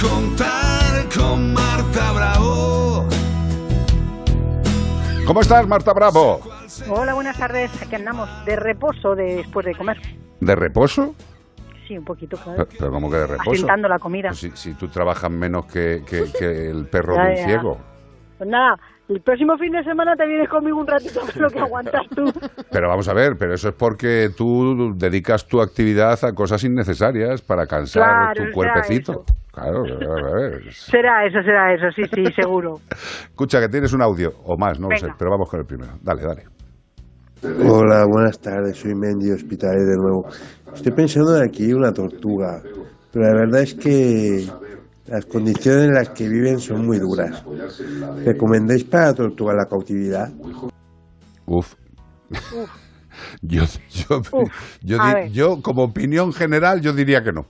contar con Marta Bravo. ¿Cómo estás, Marta Bravo? Hola, buenas tardes. Aquí andamos de reposo después de comer. ¿De reposo? Sí, un poquito, claro. Pero, pero ¿cómo que de reposo? Asentando la comida. Pues si, si tú trabajas menos que, que- que el perro Ya, de un ya. ciego. Pues nada, el próximo fin de semana te vienes conmigo un ratito, que es lo que aguantas tú. Pero vamos a ver, pero eso es porque tú dedicas tu actividad a cosas innecesarias para cansar Claro, tu cuerpecito. Claro, a ver. Será eso, será eso, sí, sí, seguro. Escucha, que tienes un audio, o más, no lo sé, pero vamos con el primero. Dale, dale. Hola, buenas tardes, soy Mendy Hospitalet de nuevo. Estoy pensando en aquí una tortuga, pero la verdad es que las condiciones en las que viven son muy duras. ¿Recomendáis para la tortuga la cautividad? Uf. yo, yo, Uf, yo, ver. yo, como opinión general, yo diría que no.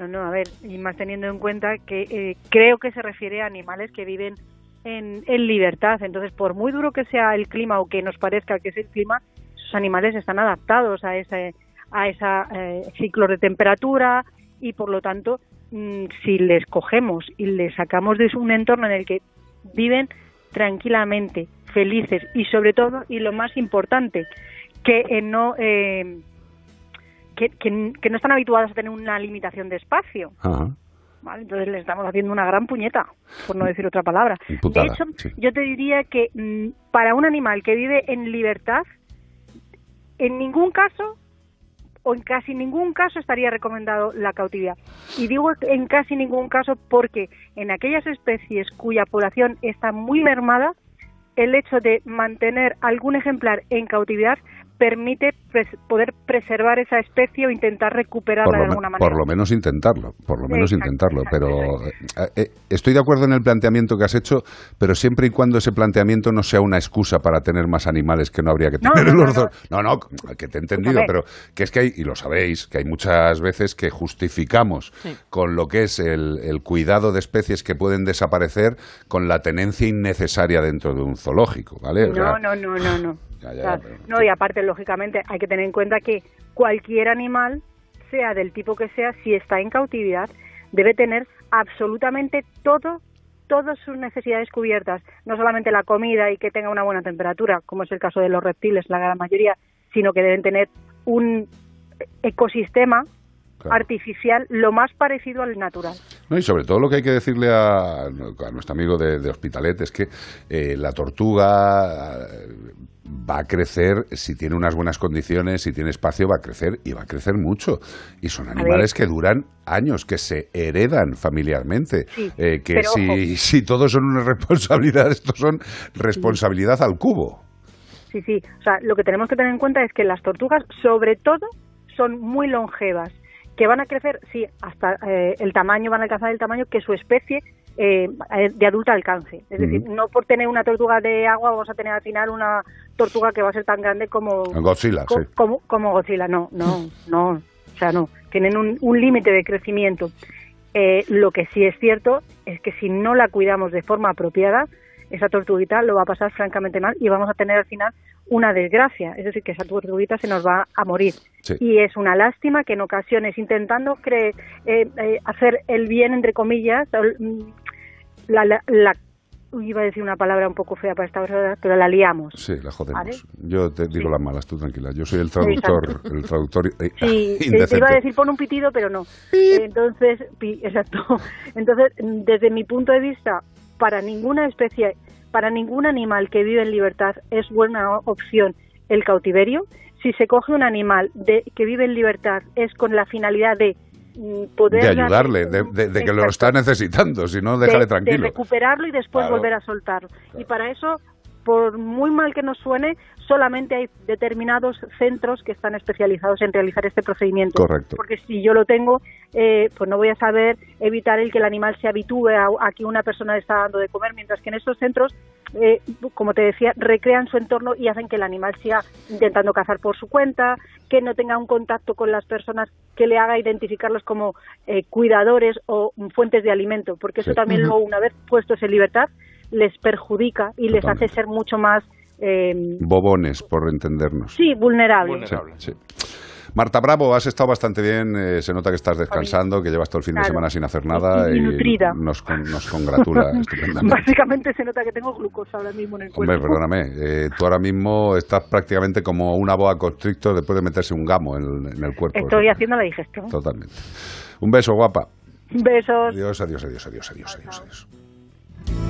No, no, a ver, y más teniendo en cuenta que eh, creo que se refiere a animales que viven en, en libertad. Entonces, por muy duro que sea el clima o que nos parezca que es el clima, esos animales están adaptados a ese a esa eh, ciclo de temperatura y, por lo tanto, mm, si les cogemos y les sacamos de un entorno en el que viven tranquilamente, felices y, sobre todo, y lo más importante, que eh, no... que, que- que no están habituados a tener una limitación de espacio. Ajá. ¿vale? Entonces le estamos haciendo una gran puñeta, por no decir otra palabra. Putada, de hecho, sí. yo te diría que mm, para un animal que vive en libertad, en ningún caso o en casi ningún caso estaría recomendado la cautividad. Y digo en casi ningún caso porque en aquellas especies cuya población está muy mermada, el hecho de mantener algún ejemplar en cautividad permite pres- poder preservar esa especie o intentar recuperarla de alguna manera. por lo menos intentarlo, por lo menos Exacto, intentarlo. exacto, Pero eso eh, eh, estoy de acuerdo en el planteamiento que has hecho, pero siempre y cuando ese planteamiento no sea una excusa para tener más animales que no habría que tener no, no, los no. dos. No, no, que te he entendido, pero que es que hay, y lo sabéis, que hay muchas veces que justificamos con lo que es el, el cuidado de especies que pueden desaparecer con la tenencia innecesaria dentro de un zoológico, ¿vale? O sea, No, no, no, no, no. Ya, ya, Claro. pero- no, y aparte, lógicamente, hay que tener en cuenta que cualquier animal, sea del tipo que sea, si está en cautividad, debe tener absolutamente todo, todas sus necesidades cubiertas. No solamente la comida y que tenga una buena temperatura, como es el caso de los reptiles, la gran mayoría, sino que deben tener un ecosistema Claro. artificial lo más parecido al natural. No, y sobre todo lo que hay que decirle a, a nuestro amigo de, de Hospitalet es que eh, la tortuga eh, va a crecer si tiene unas buenas condiciones, si tiene espacio, va a crecer y va a crecer mucho. Y son animales que duran años, que se heredan familiarmente. Sí, Eh, que si, si todos son una responsabilidad, estos son responsabilidad al cubo. Sí, sí. O sea, lo que tenemos que tener en cuenta es que las tortugas, sobre todo, son muy longevas, que van a crecer, sí, hasta eh, el tamaño, van a alcanzar el tamaño que su especie eh, de adulta alcance. Es decir, no por tener una tortuga de agua vamos a tener al final una tortuga que va a ser tan grande como Godzilla, co- sí. como, como Godzilla. No, no, no. O sea, no. Tienen un, un límite de crecimiento. Eh, lo que sí es cierto es que si no la cuidamos de forma apropiada, esa tortuguita lo va a pasar francamente mal y vamos a tener al final una desgracia. Es decir, que esa tortuguita se nos va a morir. Sí. Y es una lástima que en ocasiones, intentando cre- eh, eh, hacer el bien, entre comillas, mm, la, la, la- iba a decir una palabra un poco fea para esta hora, pero la liamos. Sí, la jodemos. ¿Vale? Yo te digo Sí. las malas, tú tranquila. Yo soy el traductor, el traductor eh, Sí, te- iba a decir pon un pitido, pero no. Entonces, pi- exacto. Entonces, desde mi punto de vista, para ninguna especie, para ningún animal que vive en libertad es buena opción el cautiverio. Si se coge un animal de, que vive en libertad es con la finalidad de mm, poder de darle ayudarle, de, de- de que lo está necesitando, si no, de- déjale de tranquilo. recuperarlo y después Claro. volver a soltarlo. Y para eso, por muy mal que nos suene, solamente hay determinados centros que están especializados en realizar este procedimiento. Correcto. Porque si yo lo tengo, eh, pues no voy a saber evitar el que el animal se habitúe a, a que una persona le está dando de comer, mientras que en estos centros, eh, como te decía, recrean su entorno y hacen que el animal siga intentando cazar por su cuenta, que no tenga un contacto con las personas que le haga identificarlos como eh, cuidadores o fuentes de alimento, porque eso Sí. también luego, una vez puestos en libertad, les perjudica y les Totalmente. hace ser mucho más, eh, Bobones, por entendernos. sí, vulnerables. Sí, sí. Marta Bravo, has estado bastante bien. eh, se nota que estás descansando, que llevas todo el fin de Claro. semana sin hacer nada Y- y y nutrida. nos, con- nos congratula estupendamente. Básicamente se nota que tengo glucosa ahora mismo en el cuerpo. Hombre, perdóname, eh, tú ahora mismo estás prácticamente como una boa constrictor después de meterse un gamo en, en el cuerpo. Estoy haciendo la digestión. Totalmente. Un beso, guapa. Besos. Adiós, adiós, adiós, adiós, adiós, adiós. adiós.